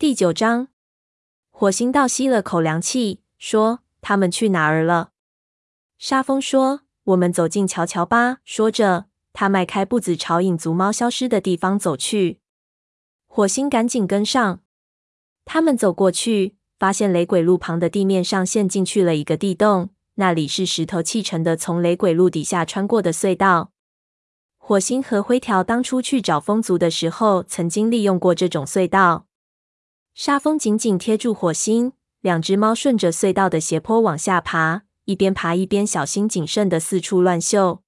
第九章，火星倒吸了口凉气，说：“他们去哪儿了？”沙风说：“我们走近瞧瞧吧。”说着，他迈开步子朝影族猫消失的地方走去。火星赶紧跟上。他们走过去，发现雷鬼路旁的地面上陷进去了一个地洞，那里是石头砌成的，从雷鬼路底下穿过的隧道。火星和灰条当初去找风族的时候，曾经利用过这种隧道。沙风紧紧贴住火星，两只猫顺着隧道的斜坡往下爬，一边爬一边小心谨慎地四处乱嗅。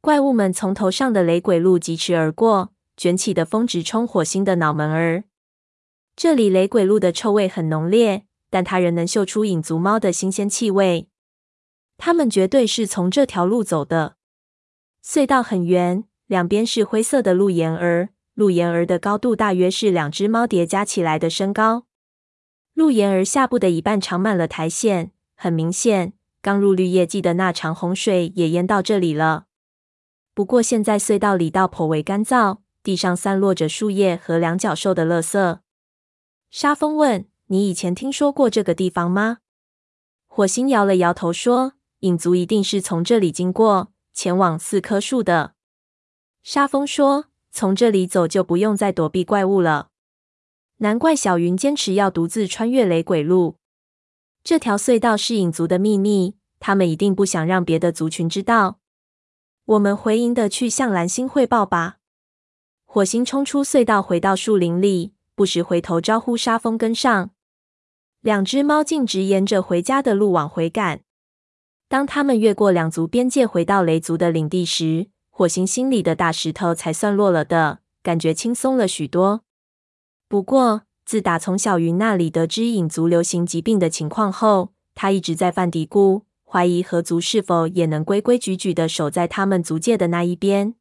怪物们从头上的雷鬼路疾驰而过，卷起的风直冲火星的脑门儿。这里雷鬼路的臭味很浓烈，但它仍能嗅出影族猫的新鲜气味。它们绝对是从这条路走的。隧道很圆，两边是灰色的路沿儿。路沿儿的高度大约是两只猫叠加起来的身高。路沿儿下部的一半长满了苔藓，很明显，刚入绿叶季的那场洪水也淹到这里了。不过现在隧道里道颇为干燥，地上散落着树叶和两脚兽的垃圾。沙风问：“你以前听说过这个地方吗？”火星摇了摇头说：“影族一定是从这里经过，前往四棵树的。”沙风说。从这里走就不用再躲避怪物了。难怪小云坚持要独自穿越雷鬼路。这条隧道是影族的秘密，他们一定不想让别的族群知道。我们回营的去向蓝星汇报吧。火星冲出隧道，回到树林里，不时回头招呼沙风跟上。两只猫径直沿着回家的路往回赶。当他们越过两族边界，回到雷族的领地时，火星心里的大石头才算落了的，感觉轻松了许多。不过，自打从小云那里得知影族流行疾病的情况后，他一直在犯嘀咕，怀疑河族是否也能规规矩矩地守在他们族界的那一边。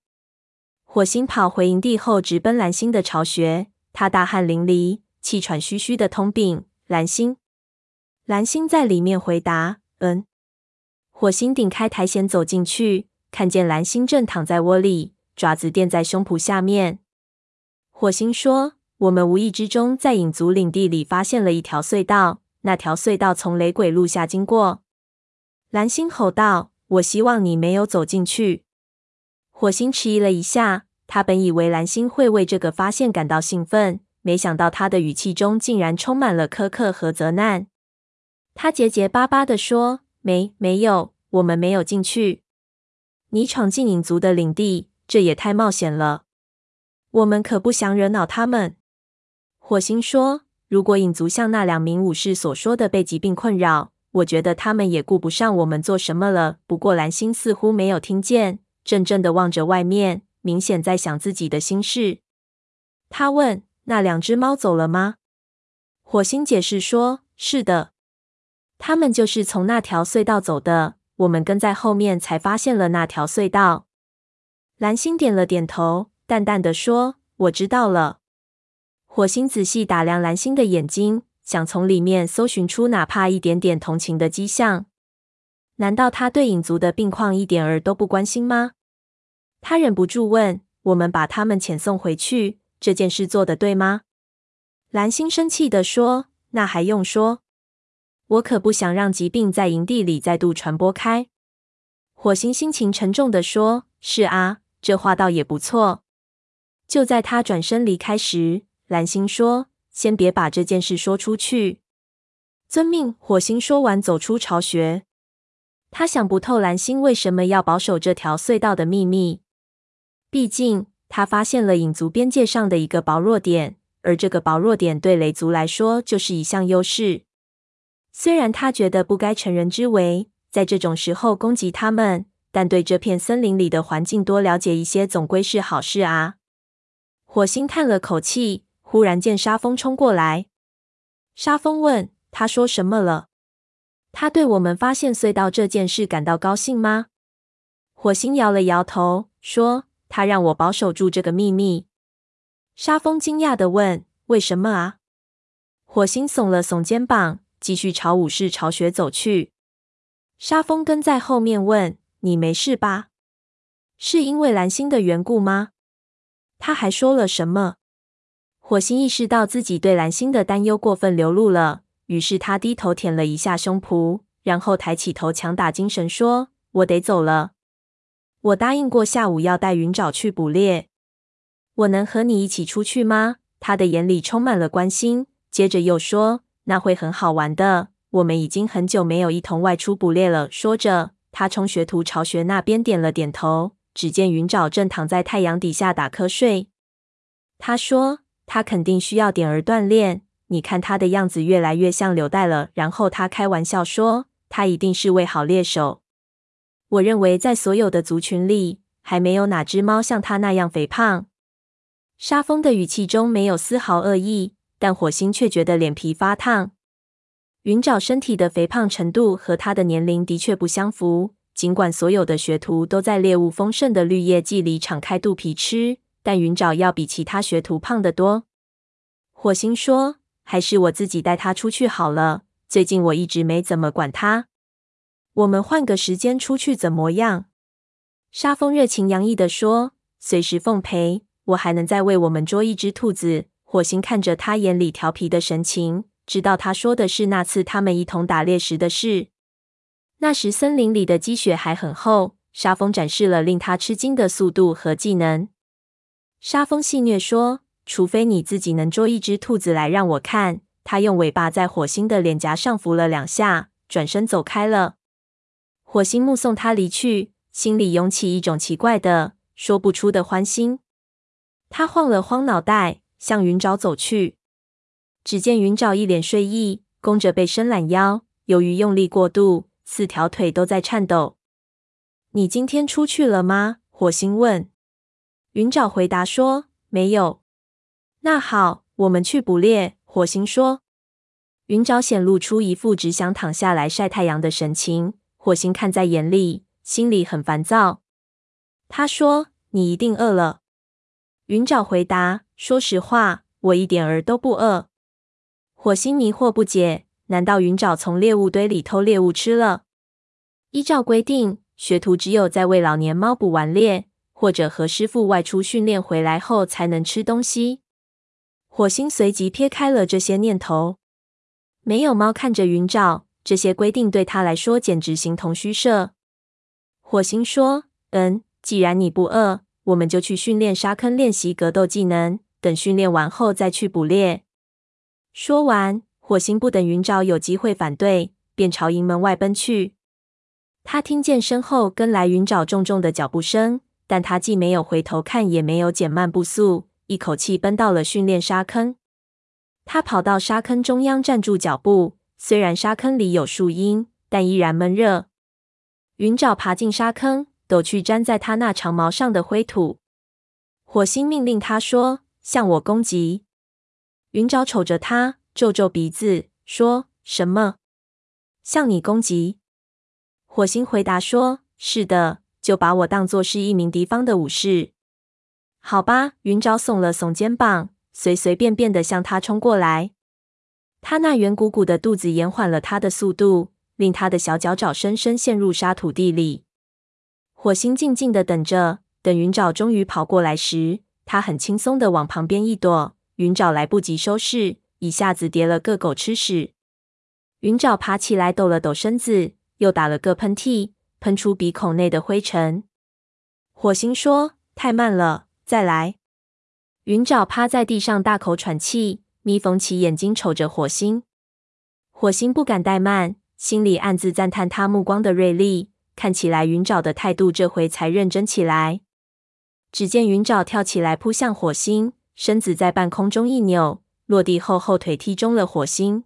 火星跑回营地后，直奔蓝星的巢穴。他大汗淋漓，气喘吁吁的通病：“蓝星。”蓝星在里面回答：“嗯。”火星顶开苔藓走进去。看见蓝星正躺在窝里，爪子垫在胸脯下面。火星说：“我们无意之中在影族领地里发现了一条隧道，那条隧道从雷鬼路下经过。”蓝星吼道：“我希望你没有走进去。”火星迟疑了一下，他本以为蓝星会为这个发现感到兴奋，没想到他的语气中竟然充满了苛刻和责难。他结结巴巴地说：“没，没有，我们没有进去。”你闯进影族的领地，这也太冒险了。我们可不想惹恼他们。火星说：“如果影族像那两名武士所说的被疾病困扰，我觉得他们也顾不上我们做什么了。”不过蓝星似乎没有听见，怔怔地望着外面，明显在想自己的心事。他问：“那两只猫走了吗？”火星解释说：“是的，他们就是从那条隧道走的。”我们跟在后面，才发现了那条隧道。蓝星点了点头，淡淡的说：“我知道了。”火星仔细打量蓝星的眼睛，想从里面搜寻出哪怕一点点同情的迹象。难道他对影族的病况一点儿都不关心吗？他忍不住问：“我们把他们遣送回去，这件事做得对吗？”蓝星生气地说：“那还用说。”我可不想让疾病在营地里再度传播开。火星心情沉重地说：“是啊，这话倒也不错。”就在他转身离开时，蓝星说：“先别把这件事说出去。”遵命。火星说完，走出巢穴。他想不透蓝星为什么要保守这条隧道的秘密。毕竟，他发现了影族边界上的一个薄弱点，而这个薄弱点对雷族来说就是一项优势。虽然他觉得不该乘人之危，在这种时候攻击他们，但对这片森林里的环境多了解一些，总归是好事啊。火星叹了口气，忽然见沙风冲过来。沙风问：“他说什么了？他对我们发现隧道这件事感到高兴吗？”火星摇了摇头，说：“他让我保守住这个秘密。”沙风惊讶地问：“为什么啊？”火星耸了耸肩膀。继续朝武士巢穴走去，沙风跟在后面问：“你没事吧？是因为蓝星的缘故吗？他还说了什么？”火星意识到自己对蓝星的担忧过分流露了，于是他低头舔了一下胸脯，然后抬起头，强打精神说：“我得走了。我答应过下午要带云沼去捕猎。我能和你一起出去吗？”他的眼里充满了关心，接着又说：“那会很好玩的。我们已经很久没有一同外出捕猎了。”说着，他冲学徒巢穴那边点了点头。只见云沼正躺在太阳底下打瞌睡。他说。他肯定需要点儿锻炼。你看他的样子越来越像柳带了。然后他开玩笑说：“他一定是位好猎手。”我认为在所有的族群里，还没有哪只猫像他那样肥胖。沙风的语气中没有丝毫恶意，但火星却觉得脸皮发烫。云沼身体的肥胖程度和他的年龄的确不相符。尽管所有的学徒都在猎物丰盛的绿叶季里敞开肚皮吃。但云沼要比其他学徒胖得多。火星说：“还是我自己带他出去好了。最近我一直没怎么管他。我们换个时间出去怎么样？”沙风热情洋溢地说：“随时奉陪。我还能再为我们捉一只兔子。”火星看着他眼里调皮的神情，知道他说的是那次他们一同打猎时的事。那时森林里的积雪还很厚。沙风展示了令他吃惊的速度和技能。沙风戏谑说：“除非你自己能捉一只兔子来让我看。”他用尾巴在火星的脸颊上拂了两下，转身走开了。火星目送他离去，心里涌起一种奇怪的、说不出的欢欣。他晃了晃脑袋，向云沼走去。只见云沼一脸睡意，弓着背伸懒腰，由于用力过度，四条腿都在颤抖。“你今天出去了吗？”火星问。云沼回答说：“没有。”那好，我们去捕猎。火星说。云沼显露出一副只想躺下来晒太阳的神情。火星看在眼里，心里很烦躁。他说：“你一定饿了。”云沼回答：“说实话，我一点儿都不饿。”火星迷惑不解：难道云沼从猎物堆里偷猎物吃了？依照规定，学徒只有在为老年猫捕完猎。或者和师傅外出训练回来后才能吃东西。火星随即撇开了这些念头。没有猫看着云沼，这些规定对他来说简直形同虚设。火星说：“嗯，既然你不饿，我们就去训练沙坑练习格斗技能。等训练完后再去捕猎。”说完，火星不等云沼有机会反对，便朝营门外奔去。他听见身后跟来云沼重重的脚步声。但他既没有回头看，也没有减慢步速，一口气奔到了训练沙坑。他跑到沙坑中央，站住脚步。虽然沙坑里有树荫，但依然闷热。云沼爬进沙坑，抖去粘在他那长毛上的灰土。火星命令他说：“向我攻击。”云沼瞅着他，皱皱鼻子，说：“什么？向你攻击？”火星回答说：“是的。”就把我当作是一名敌方的武士，好吧？云沼耸了耸肩膀，随随便便的向他冲过来。他那圆鼓鼓的肚子延缓了他的速度，令他的小脚爪深深陷入沙土地里。火星静静的等着，等云沼终于跑过来时，他很轻松的往旁边一躲，云沼来不及收拾，一下子叠了个狗吃屎。云沼爬起来，抖了抖身子，又打了个喷嚏。喷出鼻孔内的灰尘。火星说：“太慢了，再来。”云沼趴在地上大口喘气，眯缝起眼睛瞅着火星。火星不敢怠慢，心里暗自赞叹他目光的锐利。看起来云沼的态度这回才认真起来。只见云沼跳起来扑向火星，身子在半空中一扭，落地后后腿踢中了火星。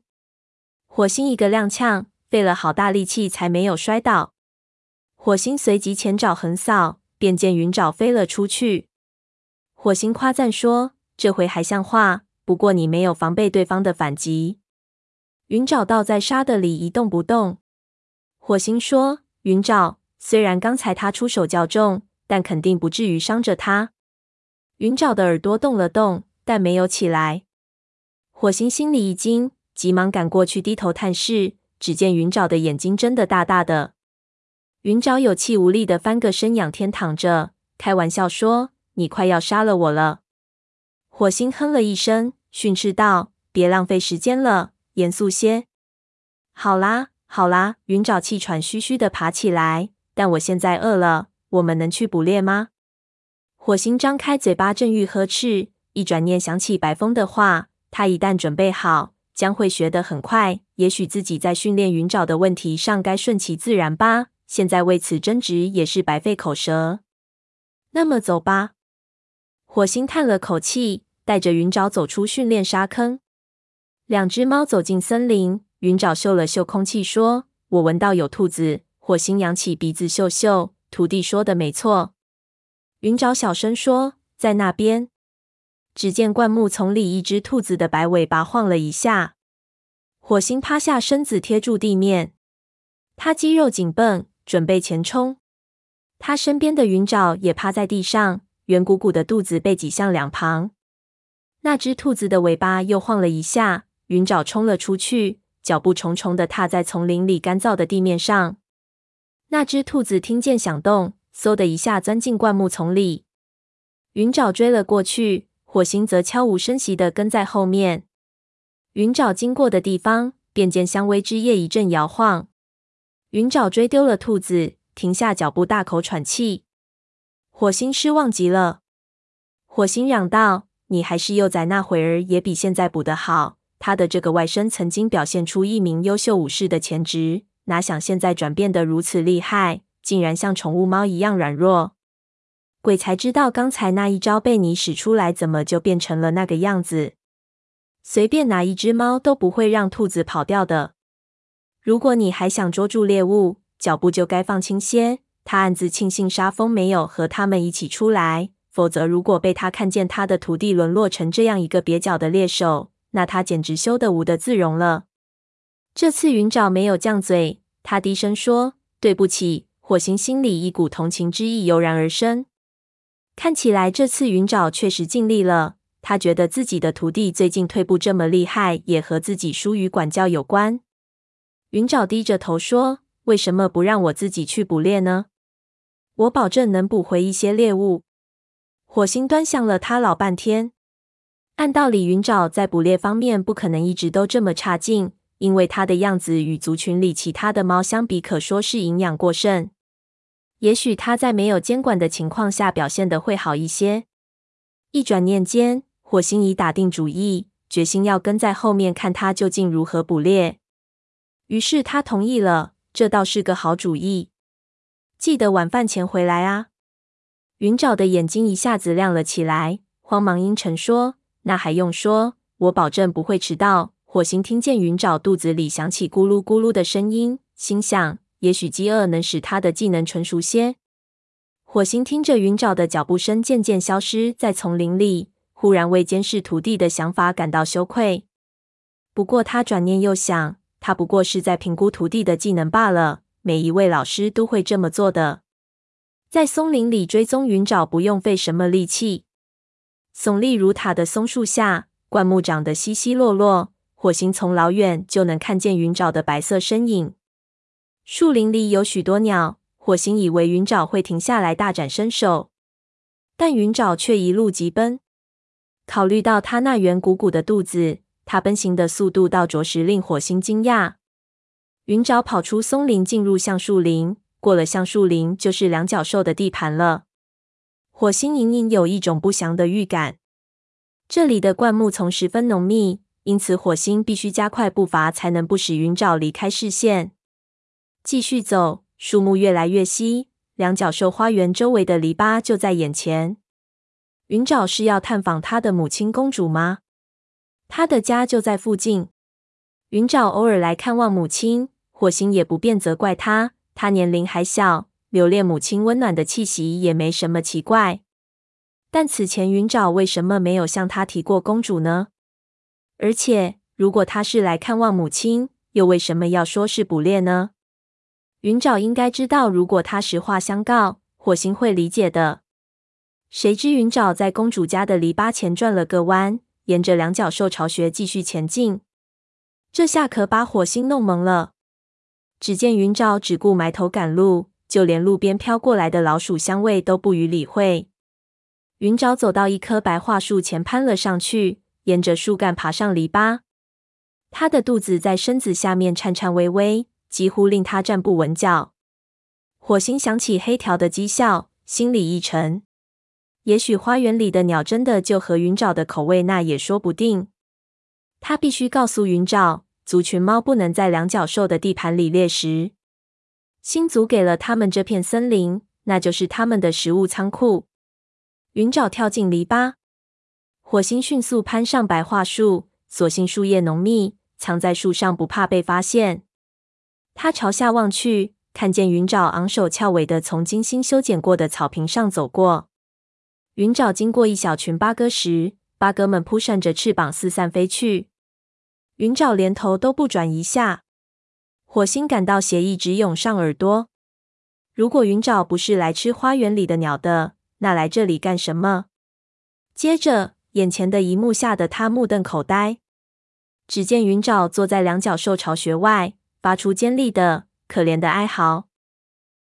火星一个踉跄，费了好大力气才没有摔倒。火星随即前爪横扫，便见云沼飞了出去。火星夸赞说：“这回还像话，不过你没有防备对方的反击。”云沼倒在沙地里一动不动。火星说：“云沼，虽然刚才他出手较重，但肯定不至于伤着他。”云沼的耳朵动了动，但没有起来。火星心里一惊，急忙赶过去低头探视，只见云沼的眼睛睁得大大的。云沼有气无力的翻个身，仰天躺着，开玩笑说：“你快要杀了我了。”火星哼了一声，训斥道：“别浪费时间了，严肃些。”“好啦，好啦。”云沼气喘吁吁的爬起来。“但我现在饿了，我们能去捕猎吗？”火星张开嘴巴，正欲呵斥，一转念想起白风的话：他一旦准备好，将会学得很快。也许自己在训练云沼的问题上该顺其自然吧。现在为此争执也是白费口舌。那么走吧。火星叹了口气，带着云沼走出训练沙坑。两只猫走进森林，云沼嗅了嗅空气，说：“我闻到有兔子。”火星扬起鼻子嗅嗅，徒弟说的没错。云沼小声说：“在那边。”只见灌木丛里一只兔子的白尾巴晃了一下。火星趴下身子贴住地面，他肌肉紧绷，准备前冲。他身边的云沼也趴在地上，圆鼓鼓的肚子被挤向两旁。那只兔子的尾巴又晃了一下，云沼冲了出去，脚步重重的踏在丛林里干燥的地面上。那只兔子听见响动。嗖的一下，钻进灌木丛里。云沼追了过去，火星则悄无声息地跟在后面。云沼经过的地方，便见姜薇枝叶一阵摇晃。云沼追丢了兔子，停下脚步，大口喘气。火星失望极了。火星嚷道：“你还是幼崽那会儿，也比现在补得好。”他的这个外甥曾经表现出一名优秀武士的潜质，哪想现在转变得如此厉害。竟然像宠物猫一样软弱，鬼才知道刚才那一招被你使出来，怎么就变成了那个样子？随便哪一只猫都不会让兔子跑掉的。如果你还想捉住猎物，脚步就该放轻些。他暗自庆幸沙风没有和他们一起出来，否则如果被他看见他的徒弟沦落成这样一个蹩脚的猎手，那他简直羞得无地自容了。这次云沼没有犟嘴，他低声说：“对不起。”火星心里一股同情之意油然而生。看起来这次云沼确实尽力了。他觉得自己的徒弟最近退步这么厉害，也和自己疏于管教有关。云沼低着头说：“为什么不让我自己去捕猎呢？我保证能捕回一些猎物。”火星端详了他老半天。按道理，云沼在捕猎方面不可能一直都这么差劲。因为它的样子与族群里其他的猫相比，可说是营养过剩。也许它在没有监管的情况下表现的会好一些。一转念间，火星已打定主意，决心要跟在后面看它究竟如何捕猎。于是他同意了，这倒是个好主意。记得晚饭前回来啊！云沼的眼睛一下子亮了起来，慌忙应承说：“那还用说，我保证不会迟到。”火星听见云沼肚子里响起咕噜咕噜的声音，心想：也许饥饿能使他的技能纯熟些。火星听着云沼的脚步声渐渐消失在丛林里，忽然为监视徒弟的想法感到羞愧。不过他转念又想，他不过是在评估徒弟的技能罢了。每一位老师都会这么做的。在松林里追踪云沼不用费什么力气。耸立如塔的松树下，灌木长得稀稀落落。火星从老远就能看见云沼的白色身影。树林里有许多鸟，火星以为云沼会停下来大展身手，但云沼却一路疾奔。考虑到他那圆鼓鼓的肚子，他奔行的速度倒着实令火星惊讶。云沼跑出松林，进入橡树林，过了橡树林就是两脚兽的地盘了。火星隐隐有一种不祥的预感，这里的灌木丛十分浓密。因此，火星必须加快步伐，才能不使云沼离开视线。继续走，树木越来越稀，两角兽花园周围的篱笆就在眼前。云沼是要探访他的母亲公主吗？他的家就在附近。云沼偶尔来看望母亲，火星也不便责怪他。他年龄还小，留恋母亲温暖的气息也没什么奇怪。但此前云沼为什么没有向他提过公主呢？而且，如果他是来看望母亲，又为什么要说是捕猎呢？云沼应该知道，如果他实话相告，火星会理解的。谁知云沼在公主家的篱笆前转了个弯，沿着两角兽巢穴继续前进。这下可把火星弄懵了。只见云沼只顾埋头赶路，就连路边飘过来的老鼠香味都不予理会。云沼走到一棵白桦树前，攀了上去。沿着树干爬上篱笆。他的肚子在身子下面颤颤巍巍，几乎令他站不稳脚。火星想起黑条的讥笑，心里一沉。也许花园里的鸟真的就和云沼的口味，那也说不定。他必须告诉云沼，族群猫不能在两脚兽的地盘里猎食。星族给了他们这片森林，那就是他们的食物仓库。云沼跳进篱笆，火星迅速攀上白桦树，所幸树叶浓密，藏在树上不怕被发现。他朝下望去，看见云沼昂首翘尾的从精心修剪过的草坪上走过。云沼经过一小群八哥时，八哥们扑扇着翅膀四散飞去。云沼连头都不转一下。火星感到血液直涌上耳朵。如果云沼不是来吃花园里的鸟的，那来这里干什么？接着，眼前的一幕吓得他目瞪口呆。只见云沼坐在两脚兽巢穴外，发出尖利的、可怜的哀嚎。